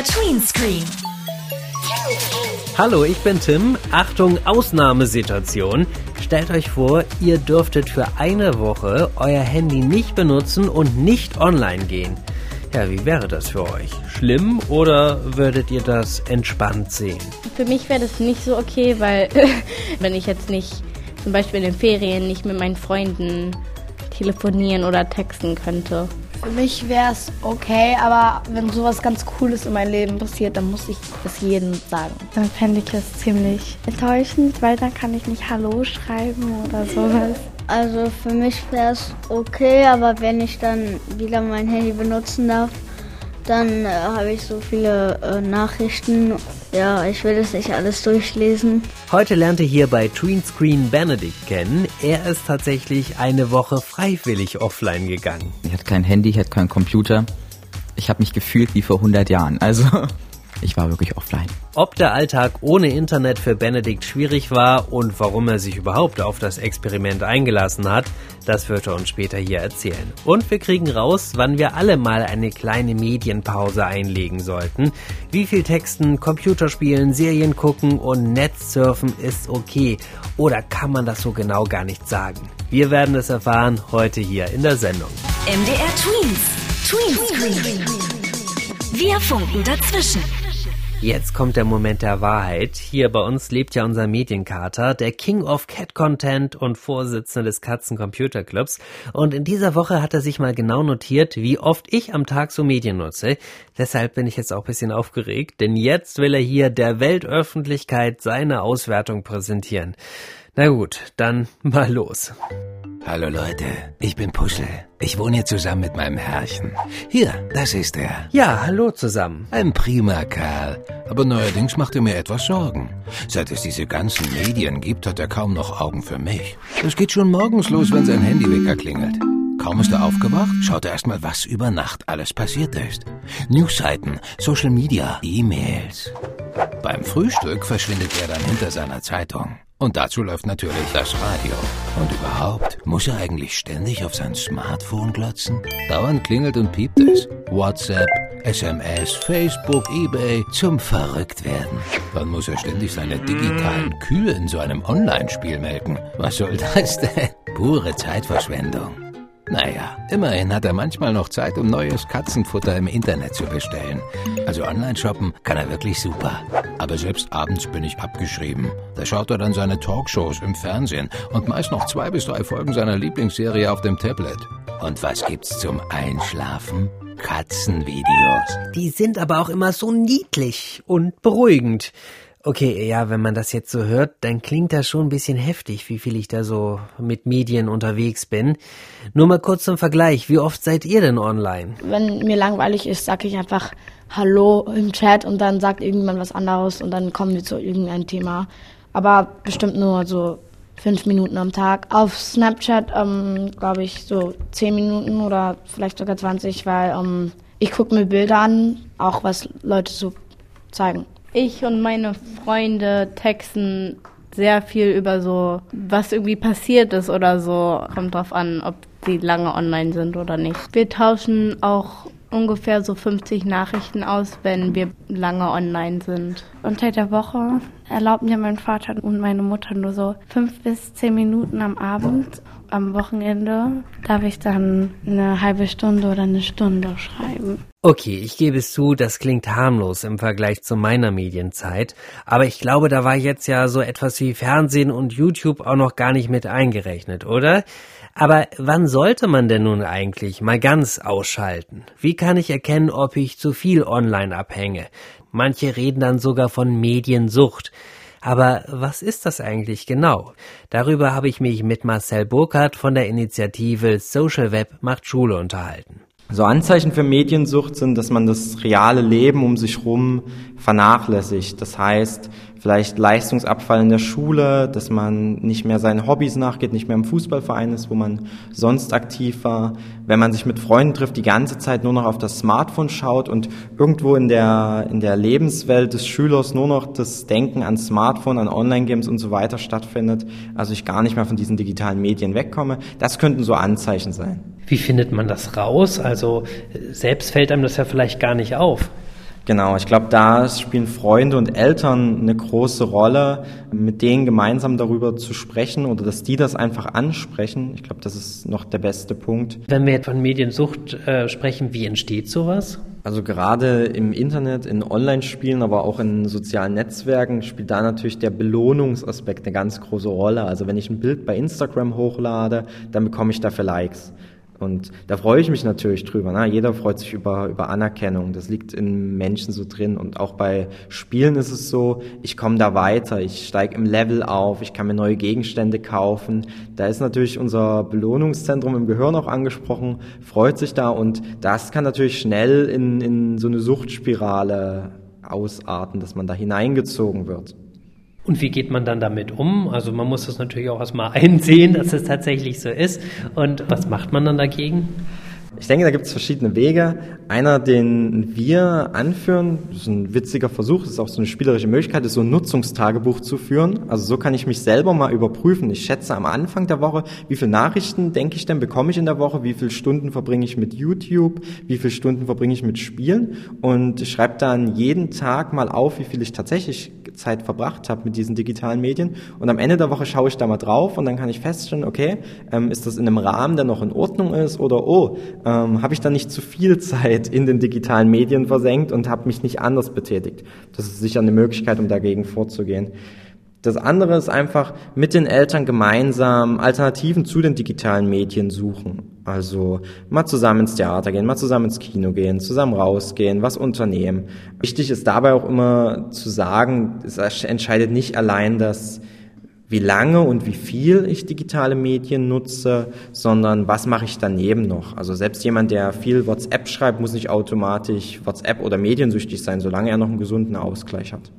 MDR Tween Screen. Hallo, ich bin Tim. Achtung, Ausnahmesituation. Stellt euch vor, ihr dürftet für eine Woche euer Handy nicht benutzen und nicht online gehen. Ja, wie wäre das für euch? Schlimm oder würdet ihr das entspannt sehen? Für mich wäre das nicht so okay, weil wenn ich jetzt nicht zum Beispiel in den Ferien nicht mit meinen Freunden telefonieren oder texten könnte. Für mich wäre es okay, aber wenn sowas ganz Cooles in meinem Leben passiert, dann muss ich das jedem sagen. Dann fände ich es ziemlich enttäuschend, weil dann kann ich nicht Hallo schreiben oder sowas. Also für mich wäre es okay, aber wenn ich dann wieder mein Handy benutzen darf, dann äh, habe ich so viele äh, Nachrichten. Ja, ich will das nicht alles durchlesen. Heute lernte hier bei Tween Screen Benedict kennen. Er ist tatsächlich eine Woche freiwillig offline gegangen. Ich hatte kein Handy, ich hatte keinen Computer. Ich habe mich gefühlt wie vor 100 Jahren. Also ich war wirklich offline. Ob der Alltag ohne Internet für Benedikt schwierig war und warum er sich überhaupt auf das Experiment eingelassen hat, das wird er uns später hier erzählen. Und wir kriegen raus, wann wir alle mal eine kleine Medienpause einlegen sollten. Wie viel Texten, Computerspielen, Serien gucken und Netzsurfen ist okay. Oder kann man das so genau gar nicht sagen? Wir werden es erfahren heute hier in der Sendung. MDR Tweens. Tween Screen. Wir funken dazwischen. Jetzt kommt der Moment der Wahrheit. Hier bei uns lebt ja unser Medienkater, der King of Cat Content und Vorsitzende des Katzen Computer Clubs. Und in dieser Woche hat er sich mal genau notiert, wie oft ich am Tag so Medien nutze. Deshalb bin ich jetzt auch ein bisschen aufgeregt, denn jetzt will er hier der Weltöffentlichkeit seine Auswertung präsentieren. Na gut, dann mal los. Hallo Leute, ich bin Puschel. Ich wohne hier zusammen mit meinem Herrchen. Hier, das ist er. Ja, hallo zusammen. Ein prima Kerl. Aber neuerdings macht er mir etwas Sorgen. Seit es diese ganzen Medien gibt, hat er kaum noch Augen für mich. Es geht schon morgens los, wenn sein Handywecker klingelt. Kaum ist er aufgewacht, schaut er erstmal, was über Nacht alles passiert ist. Newsseiten, Social Media, E-Mails. Beim Frühstück verschwindet er dann hinter seiner Zeitung. Und dazu läuft natürlich das Radio. Und überhaupt, muss er eigentlich ständig auf sein Smartphone glotzen? Dauernd klingelt und piept es. WhatsApp, SMS, Facebook, Ebay, zum Verrücktwerden. Dann muss er ständig seine digitalen Kühe in so einem Online-Spiel melken. Was soll das denn? Pure Zeitverschwendung. Naja, immerhin hat er manchmal noch Zeit, um neues Katzenfutter im Internet zu bestellen. Also online shoppen kann er wirklich super. Aber selbst abends bin ich abgeschrieben. Da schaut er dann seine Talkshows im Fernsehen und meist noch zwei bis drei Folgen seiner Lieblingsserie auf dem Tablet. Und was gibt's zum Einschlafen? Katzenvideos. Die sind aber auch immer so niedlich und beruhigend. Okay, ja, wenn man das jetzt so hört, dann klingt das schon ein bisschen heftig, wie viel ich da so mit Medien unterwegs bin. Nur mal kurz zum Vergleich, wie oft seid ihr denn online? Wenn mir langweilig ist, sage ich einfach Hallo im Chat und dann sagt irgendjemand was anderes und dann kommen wir zu irgendeinem Thema. Aber bestimmt nur so fünf Minuten am Tag. Auf Snapchat ähm, glaube ich so zehn Minuten oder vielleicht sogar 20, weil ähm, ich gucke mir Bilder an, auch was Leute so zeigen. Ich und meine Freunde texten sehr viel über so, was irgendwie passiert ist oder so. Kommt drauf an, ob die lange online sind oder nicht. Wir tauschen auch ungefähr so 50 Nachrichten aus, wenn wir lange online sind. Unter der Woche erlaubt mir mein Vater und meine Mutter nur so fünf bis zehn Minuten am Abend. Am Wochenende darf ich dann eine halbe Stunde oder eine Stunde schreiben. Okay, ich gebe es zu, das klingt harmlos im Vergleich zu meiner Medienzeit, aber ich glaube, da war jetzt ja so etwas wie Fernsehen und YouTube auch noch gar nicht mit eingerechnet, oder? Aber wann sollte man denn nun eigentlich mal ganz ausschalten? Wie kann ich erkennen, ob ich zu viel online abhänge? Manche reden dann sogar von Mediensucht. Aber was ist das eigentlich genau? Darüber habe ich mich mit Marcel Burkhardt von der Initiative Social Web macht Schule unterhalten. So Anzeichen für Mediensucht sind, dass man das reale Leben um sich herum vernachlässigt. Das heißt, vielleicht Leistungsabfall in der Schule, dass man nicht mehr seinen Hobbys nachgeht, nicht mehr im Fußballverein ist, wo man sonst aktiv war. Wenn man sich mit Freunden trifft, die ganze Zeit nur noch auf das Smartphone schaut und irgendwo in der, in der Lebenswelt des Schülers nur noch das Denken an Smartphone, an Online-Games und so weiter stattfindet. Also ich gar nicht mehr von diesen digitalen Medien wegkomme. Das könnten so Anzeichen sein. Wie findet man das raus? Also selbst fällt einem das ja vielleicht gar nicht auf. Genau, ich glaube, da spielen Freunde und Eltern eine große Rolle, mit denen gemeinsam darüber zu sprechen oder dass die das einfach ansprechen. Ich glaube, das ist noch der beste Punkt. Wenn wir jetzt von Mediensucht äh, sprechen, wie entsteht sowas? Also gerade im Internet, in Online-Spielen, aber auch in sozialen Netzwerken spielt da natürlich der Belohnungsaspekt eine ganz große Rolle. Also wenn ich ein Bild bei Instagram hochlade, dann bekomme ich dafür Likes. Und da freue ich mich natürlich drüber. Ne? Jeder freut sich über, über Anerkennung. Das liegt in Menschen so drin. Und auch bei Spielen ist es so, ich komme da weiter, ich steige im Level auf, ich kann mir neue Gegenstände kaufen. Da ist natürlich unser Belohnungszentrum im Gehirn auch angesprochen, freut sich da und das kann natürlich schnell in, in so eine Suchtspirale ausarten, dass man da hineingezogen wird. Und wie geht man dann damit um? Also man muss das natürlich auch erstmal einsehen, dass es tatsächlich so ist. Und was macht man dann dagegen? Ich denke, da gibt es verschiedene Wege. Einer, den wir anführen, das ist ein witziger Versuch, das ist auch so eine spielerische Möglichkeit, ist so ein Nutzungstagebuch zu führen. Also so kann ich mich selber mal überprüfen. Ich schätze am Anfang der Woche, wie viele Nachrichten denke ich denn, bekomme ich in der Woche, wie viele Stunden verbringe ich mit YouTube, wie viele Stunden verbringe ich mit Spielen und schreibe dann jeden Tag mal auf, wie viel ich tatsächlich Zeit verbracht habe mit diesen digitalen Medien. Und am Ende der Woche schaue ich da mal drauf und dann kann ich feststellen, okay, ähm, ist das in einem Rahmen, der noch in Ordnung ist oder oh, ähm, habe ich da nicht zu viel Zeit in den digitalen Medien versenkt und habe mich nicht anders betätigt. Das ist sicher eine Möglichkeit, um dagegen vorzugehen. Das andere ist einfach mit den Eltern gemeinsam Alternativen zu den digitalen Medien suchen. Also mal zusammen ins Theater gehen, mal zusammen ins Kino gehen, zusammen rausgehen, was unternehmen. Wichtig ist dabei auch immer zu sagen, es entscheidet nicht allein das wie lange und wie viel ich digitale Medien nutze, sondern was mache ich daneben noch. Also selbst jemand, der viel WhatsApp schreibt, muss nicht automatisch WhatsApp oder mediensüchtig sein, solange er noch einen gesunden Ausgleich hat.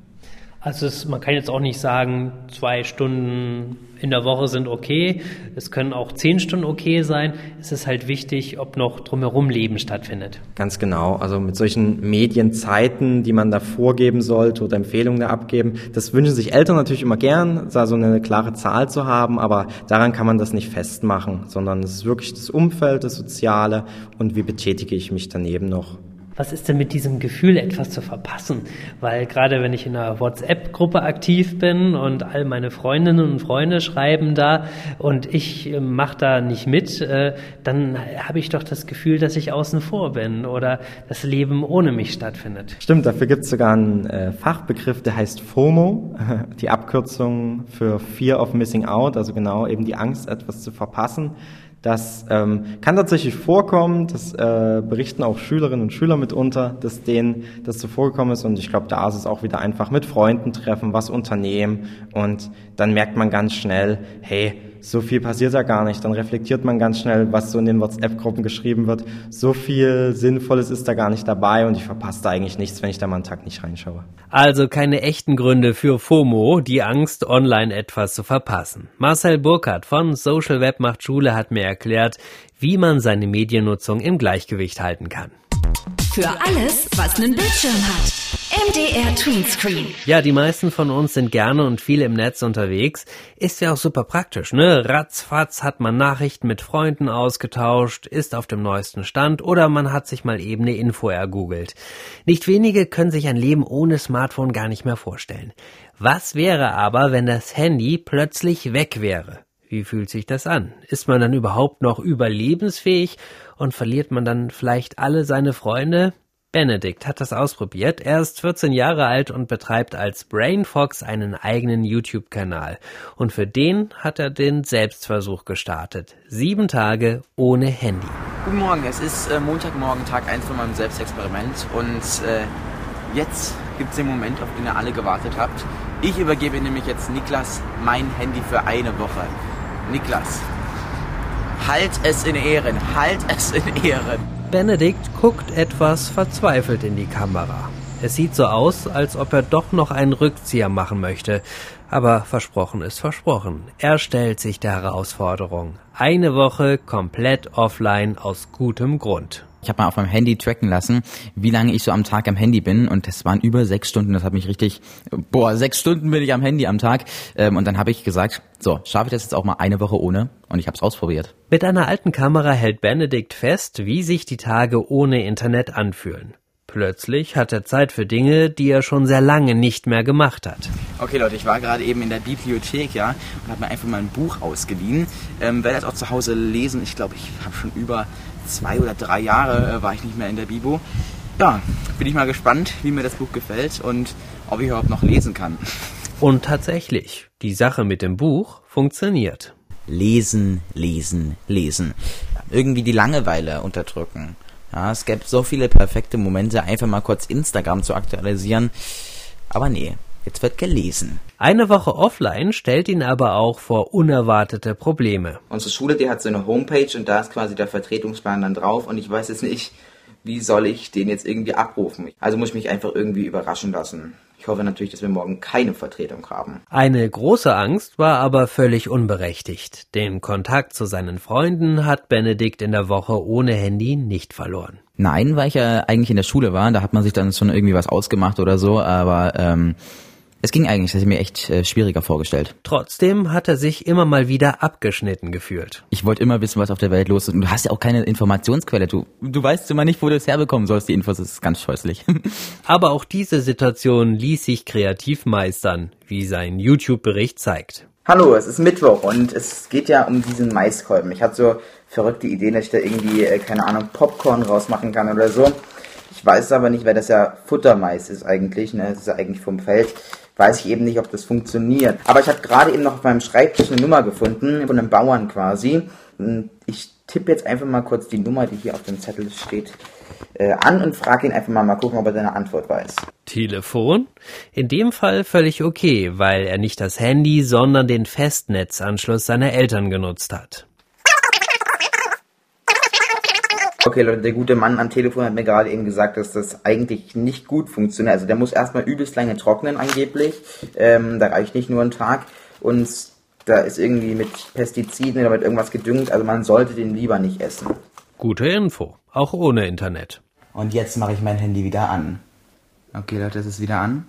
Also es, man kann jetzt auch nicht sagen, zwei Stunden in der Woche sind okay. Es können auch zehn Stunden okay sein. Es ist halt wichtig, ob noch drumherum Leben stattfindet. Ganz genau. Also mit solchen Medienzeiten, die man da vorgeben sollte oder Empfehlungen da abgeben, das wünschen sich Eltern natürlich immer gern, da so eine klare Zahl zu haben, aber daran kann man das nicht festmachen, sondern es ist wirklich das Umfeld, das Soziale und wie betätige ich mich daneben noch was ist denn mit diesem Gefühl, etwas zu verpassen? Weil gerade wenn ich in einer WhatsApp-Gruppe aktiv bin und all meine Freundinnen und Freunde schreiben da und ich äh, mache da nicht mit, äh, dann habe ich doch das Gefühl, dass ich außen vor bin oder das Leben ohne mich stattfindet. Stimmt, dafür gibt es sogar einen äh, Fachbegriff, der heißt FOMO, die Abkürzung für Fear of Missing Out, also genau eben die Angst, etwas zu verpassen. Das ähm, kann tatsächlich vorkommen, das äh, berichten auch Schülerinnen und Schüler mitunter, dass denen das so vorgekommen ist. Und ich glaube, da ist es auch wieder einfach mit Freunden treffen, was unternehmen. Und dann merkt man ganz schnell, hey, so viel passiert da gar nicht. Dann reflektiert man ganz schnell, was so in den WhatsApp-Gruppen geschrieben wird. So viel Sinnvolles ist da gar nicht dabei und ich verpasse da eigentlich nichts, wenn ich da mal einen Tag nicht reinschaue. Also keine echten Gründe für FOMO, die Angst, online etwas zu verpassen. Marcel Burkhardt von Social Web macht Schule hat mir erklärt, wie man seine Mediennutzung im Gleichgewicht halten kann. Für alles, was einen Bildschirm hat. MDR Tweenscreen. Ja, die meisten von uns sind gerne und viel im Netz unterwegs. Ist ja auch super praktisch, ne? Ratzfatz hat man Nachrichten mit Freunden ausgetauscht, ist auf dem neuesten Stand oder man hat sich mal eben eine Info ergoogelt. Nicht wenige können sich ein Leben ohne Smartphone gar nicht mehr vorstellen. Was wäre aber, wenn das Handy plötzlich weg wäre? Wie fühlt sich das an? Ist man dann überhaupt noch überlebensfähig und verliert man dann vielleicht alle seine Freunde? Benedikt hat das ausprobiert. Er ist 14 Jahre alt und betreibt als Brainfox einen eigenen YouTube-Kanal. Und für den hat er den Selbstversuch gestartet. Sieben Tage ohne Handy. Guten Morgen, es ist äh, Montagmorgen, Tag 1 von meinem Selbstexperiment. Und äh, jetzt gibt es den Moment, auf den ihr alle gewartet habt. Ich übergebe nämlich jetzt Niklas mein Handy für eine Woche. Niklas, halt es in Ehren, halt es in Ehren. Benedikt guckt etwas verzweifelt in die Kamera. Es sieht so aus, als ob er doch noch einen Rückzieher machen möchte. Aber versprochen ist versprochen. Er stellt sich der Herausforderung. Eine Woche komplett offline aus gutem Grund. Ich habe mal auf meinem Handy tracken lassen, wie lange ich so am Tag am Handy bin und das waren über sechs Stunden. Das hat mich richtig, boah, sechs Stunden bin ich am Handy am Tag. Ähm, und dann habe ich gesagt, so, schaffe ich das jetzt auch mal eine Woche ohne und ich habe es ausprobiert. Mit einer alten Kamera hält Benedikt fest, wie sich die Tage ohne Internet anfühlen. Plötzlich hat er Zeit für Dinge, die er schon sehr lange nicht mehr gemacht hat. Okay Leute, ich war gerade eben in der Bibliothek, ja, und habe mir einfach mal ein Buch ausgeliehen. Ähm, werde das auch zu Hause lesen. Ich glaube, ich habe schon über zwei oder drei Jahre äh, war ich nicht mehr in der Bibo. Ja, bin ich mal gespannt, wie mir das Buch gefällt und ob ich überhaupt noch lesen kann. Und tatsächlich, die Sache mit dem Buch funktioniert. Lesen, lesen, lesen. Irgendwie die Langeweile unterdrücken. Ja, es gäbe so viele perfekte Momente, einfach mal kurz Instagram zu aktualisieren. Aber nee, jetzt wird gelesen. Eine Woche offline stellt ihn aber auch vor unerwartete Probleme. Unsere Schule, die hat so eine Homepage und da ist quasi der Vertretungsplan dann drauf und ich weiß jetzt nicht, wie soll ich den jetzt irgendwie abrufen. Also muss ich mich einfach irgendwie überraschen lassen. Ich hoffe natürlich, dass wir morgen keine Vertretung haben. Eine große Angst war aber völlig unberechtigt. Den Kontakt zu seinen Freunden hat Benedikt in der Woche ohne Handy nicht verloren. Nein, weil ich ja eigentlich in der Schule war, da hat man sich dann schon irgendwie was ausgemacht oder so, aber ähm, es ging eigentlich, das hätte ich mir echt äh, schwieriger vorgestellt. Trotzdem hat er sich immer mal wieder abgeschnitten gefühlt. Ich wollte immer wissen, was auf der Welt los ist. Und du hast ja auch keine Informationsquelle. Du, du weißt immer nicht, wo du es herbekommen sollst. Die Infos das ist ganz scheußlich. Aber auch diese Situation ließ sich kreativ meistern, wie sein YouTube-Bericht zeigt. Hallo, es ist Mittwoch und es geht ja um diesen Maiskolben. Ich hatte so verrückte Ideen, dass ich da irgendwie, äh, keine Ahnung, Popcorn rausmachen kann oder so. Ich weiß aber nicht, weil das ja Futtermais ist eigentlich, ne? Das ist ja eigentlich vom Feld weiß ich eben nicht, ob das funktioniert. Aber ich habe gerade eben noch auf meinem Schreibtisch eine Nummer gefunden, von einem Bauern quasi. Ich tippe jetzt einfach mal kurz die Nummer, die hier auf dem Zettel steht, äh, an und frage ihn einfach mal, mal gucken, ob er seine Antwort weiß. Telefon? In dem Fall völlig okay, weil er nicht das Handy, sondern den Festnetzanschluss seiner Eltern genutzt hat. Okay, Leute, der gute Mann am Telefon hat mir gerade eben gesagt, dass das eigentlich nicht gut funktioniert. Also der muss erstmal übelst lange trocknen angeblich. Ähm, da reicht nicht nur ein Tag. Und da ist irgendwie mit Pestiziden oder mit irgendwas gedüngt. Also man sollte den lieber nicht essen. Gute Info, auch ohne Internet. Und jetzt mache ich mein Handy wieder an. Okay, Leute, es ist wieder an.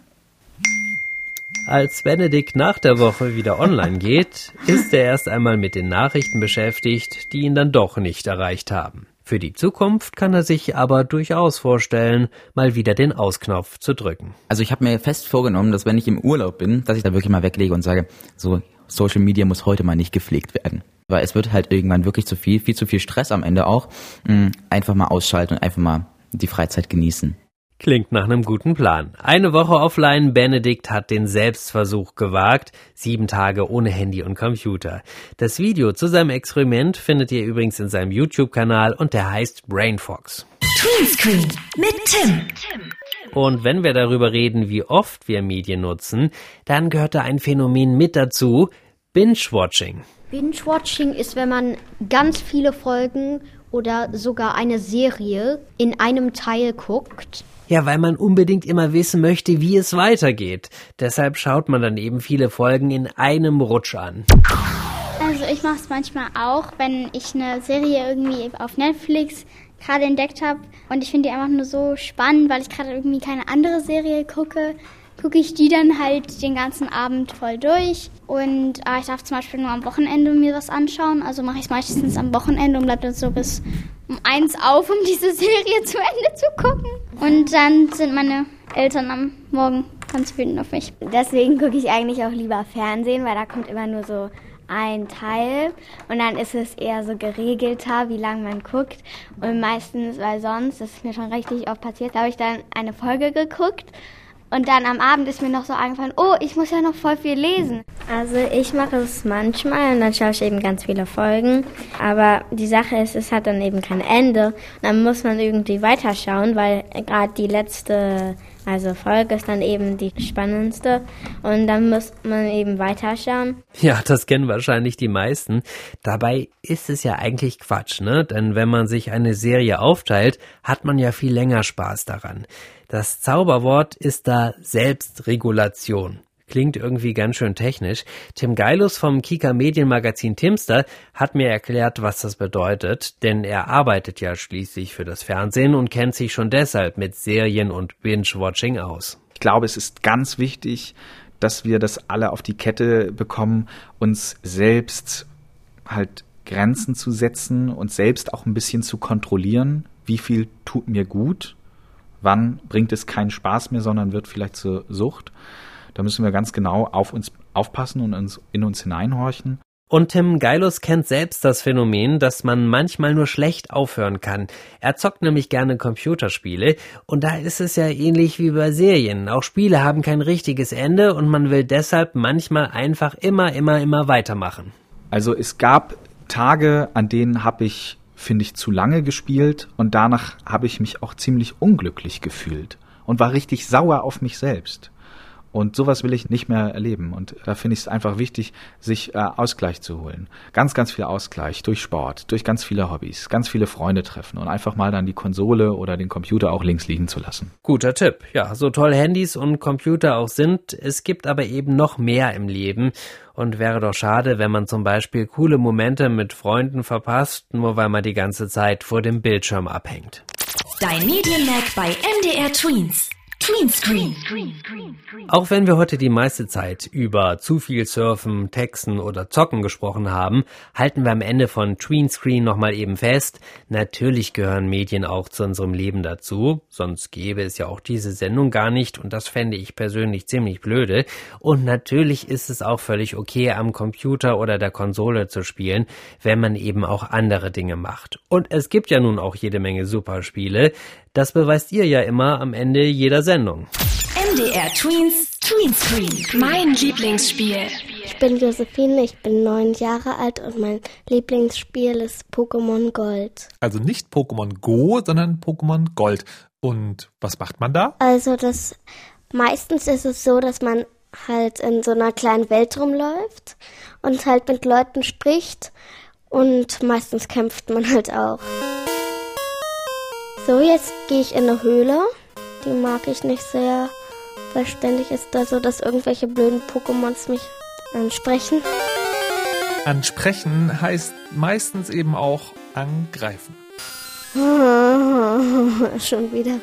Als Benedikt nach der Woche wieder online geht, ist er erst einmal mit den Nachrichten beschäftigt, die ihn dann doch nicht erreicht haben. Für die Zukunft kann er sich aber durchaus vorstellen, mal wieder den Ausknopf zu drücken. Also ich habe mir fest vorgenommen, dass wenn ich im Urlaub bin, dass ich da wirklich mal weglege und sage, so Social Media muss heute mal nicht gepflegt werden. Weil es wird halt irgendwann wirklich zu viel, viel zu viel Stress am Ende auch. Mm, einfach mal ausschalten und einfach mal die Freizeit genießen. Klingt nach einem guten Plan. Eine Woche offline, Benedikt hat den Selbstversuch gewagt. Sieben Tage ohne Handy und Computer. Das Video zu seinem Experiment findet ihr übrigens in seinem YouTube-Kanal und der heißt Brainfox. Tweenscreen mit Tim. Und wenn wir darüber reden, wie oft wir Medien nutzen, dann gehört da ein Phänomen mit dazu, Binge-Watching. Binge-Watching ist, wenn man ganz viele Folgen oder sogar eine Serie in einem Teil guckt ja, weil man unbedingt immer wissen möchte, wie es weitergeht. Deshalb schaut man dann eben viele Folgen in einem Rutsch an. Also ich mache es manchmal auch, wenn ich eine Serie irgendwie auf Netflix gerade entdeckt habe und ich finde die einfach nur so spannend, weil ich gerade irgendwie keine andere Serie gucke, gucke ich die dann halt den ganzen Abend voll durch. Und äh, ich darf zum Beispiel nur am Wochenende mir was anschauen. Also mache ich es meistens am Wochenende und bleibe dann so bis um eins auf, um diese Serie zu Ende zu gucken. Und dann sind meine Eltern am Morgen ganz wütend auf mich. Deswegen gucke ich eigentlich auch lieber Fernsehen, weil da kommt immer nur so ein Teil und dann ist es eher so geregelter, wie lange man guckt. Und meistens, weil sonst, das ist mir schon richtig oft passiert, habe ich dann eine Folge geguckt und dann am Abend ist mir noch so eingefallen, oh, ich muss ja noch voll viel lesen. Also ich mache es manchmal und dann schaue ich eben ganz viele Folgen. Aber die Sache ist, es hat dann eben kein Ende. Und dann muss man irgendwie weiterschauen, weil gerade die letzte also Folge ist dann eben die spannendste und dann muss man eben weiterschauen. Ja, das kennen wahrscheinlich die meisten. Dabei ist es ja eigentlich Quatsch, ne? Denn wenn man sich eine Serie aufteilt, hat man ja viel länger Spaß daran. Das Zauberwort ist da Selbstregulation. Klingt irgendwie ganz schön technisch. Tim Geilus vom Kika Medienmagazin Timster hat mir erklärt, was das bedeutet, denn er arbeitet ja schließlich für das Fernsehen und kennt sich schon deshalb mit Serien und Binge-Watching aus. Ich glaube, es ist ganz wichtig, dass wir das alle auf die Kette bekommen, uns selbst halt Grenzen zu setzen und selbst auch ein bisschen zu kontrollieren, wie viel tut mir gut Wann bringt es keinen Spaß mehr, sondern wird vielleicht zur Sucht? Da müssen wir ganz genau auf uns aufpassen und uns, in uns hineinhorchen. Und Tim Geilus kennt selbst das Phänomen, dass man manchmal nur schlecht aufhören kann. Er zockt nämlich gerne Computerspiele und da ist es ja ähnlich wie bei Serien. Auch Spiele haben kein richtiges Ende und man will deshalb manchmal einfach immer, immer, immer weitermachen. Also es gab Tage, an denen habe ich, finde ich, zu lange gespielt und danach habe ich mich auch ziemlich unglücklich gefühlt und war richtig sauer auf mich selbst. Und sowas will ich nicht mehr erleben. Und da finde ich es einfach wichtig, sich äh, Ausgleich zu holen. Ganz, ganz viel Ausgleich durch Sport, durch ganz viele Hobbys, ganz viele Freunde treffen und einfach mal dann die Konsole oder den Computer auch links liegen zu lassen. Guter Tipp. Ja, so toll Handys und Computer auch sind, es gibt aber eben noch mehr im Leben. Und wäre doch schade, wenn man zum Beispiel coole Momente mit Freunden verpasst, nur weil man die ganze Zeit vor dem Bildschirm abhängt. Dein Medienmerk bei MDR Tweens. Auch wenn wir heute die meiste Zeit über zu viel Surfen, Texten oder Zocken gesprochen haben, halten wir am Ende von Tweenscreen nochmal eben fest, natürlich gehören Medien auch zu unserem Leben dazu, sonst gäbe es ja auch diese Sendung gar nicht und das fände ich persönlich ziemlich blöde. Und natürlich ist es auch völlig okay, am Computer oder der Konsole zu spielen, wenn man eben auch andere Dinge macht. Und es gibt ja nun auch jede Menge Superspiele, das beweist ihr ja immer am Ende jeder Sendung. MDR Tweens Tweenscreen. Mein Lieblingsspiel. Ich bin Josephine, ich bin neun Jahre alt und mein Lieblingsspiel ist Pokémon Gold. Also nicht Pokémon Go, sondern Pokémon Gold. Und was macht man da? Also das meistens ist es so, dass man halt in so einer kleinen Welt rumläuft und halt mit Leuten spricht und meistens kämpft man halt auch. So, jetzt gehe ich in eine Höhle. Die mag ich nicht sehr, weil ständig ist da so, dass irgendwelche blöden Pokémons mich ansprechen. Ansprechen heißt meistens eben auch angreifen. Schon wieder.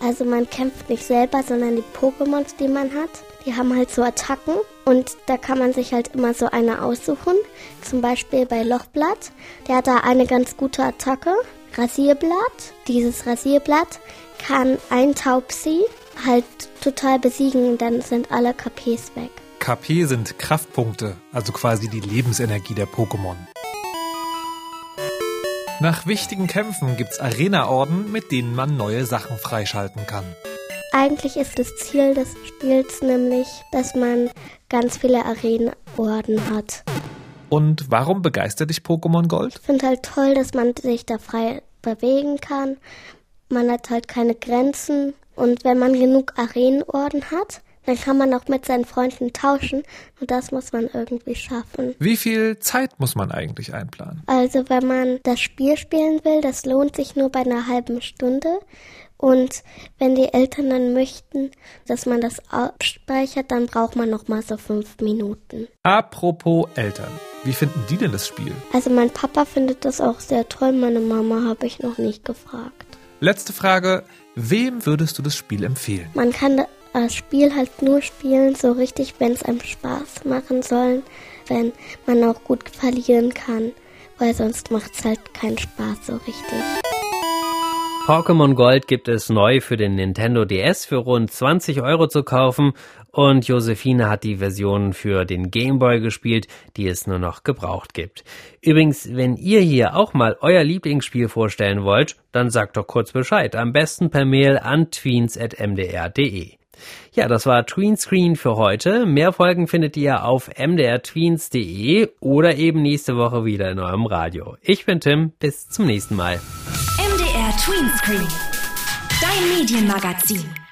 Also man kämpft nicht selber, sondern die Pokémons, die man hat, die haben halt so Attacken und da kann man sich halt immer so eine aussuchen. Zum Beispiel bei Lochblatt, der hat da eine ganz gute Attacke. Rasierblatt. Dieses Rasierblatt kann ein Taubsi halt total besiegen und dann sind alle KPs weg. KP sind Kraftpunkte, also quasi die Lebensenergie der Pokémon. Nach wichtigen Kämpfen gibt's Arena-Orden, mit denen man neue Sachen freischalten kann. Eigentlich ist das Ziel des Spiels nämlich, dass man ganz viele Arena-Orden hat. Und warum begeistert dich Pokémon Gold? Ich finde halt toll, dass man sich da frei bewegen kann. Man hat halt keine Grenzen. Und wenn man genug Arenenorden hat, dann kann man auch mit seinen Freunden tauschen. Und das muss man irgendwie schaffen. Wie viel Zeit muss man eigentlich einplanen? Also wenn man das Spiel spielen will, das lohnt sich nur bei einer halben Stunde. Und wenn die Eltern dann möchten, dass man das abspeichert, dann braucht man noch mal so fünf Minuten. Apropos Eltern, wie finden die denn das Spiel? Also mein Papa findet das auch sehr toll, meine Mama habe ich noch nicht gefragt. Letzte Frage, wem würdest du das Spiel empfehlen? Man kann das Spiel halt nur spielen, so richtig, wenn es einem Spaß machen soll, wenn man auch gut verlieren kann, weil sonst macht es halt keinen Spaß so richtig. Pokémon Gold gibt es neu für den Nintendo DS für rund 20 Euro zu kaufen und Josephine hat die Version für den Game Boy gespielt, die es nur noch gebraucht gibt. Übrigens, wenn ihr hier auch mal euer Lieblingsspiel vorstellen wollt, dann sagt doch kurz Bescheid, am besten per Mail an tweens.mdr.de. Ja, das war Tweenscreen für heute. Mehr Folgen findet ihr auf mdrtweens.de oder eben nächste Woche wieder in eurem Radio. Ich bin Tim, bis zum nächsten Mal. MDR Tweenscreen. Dein Medienmagazin.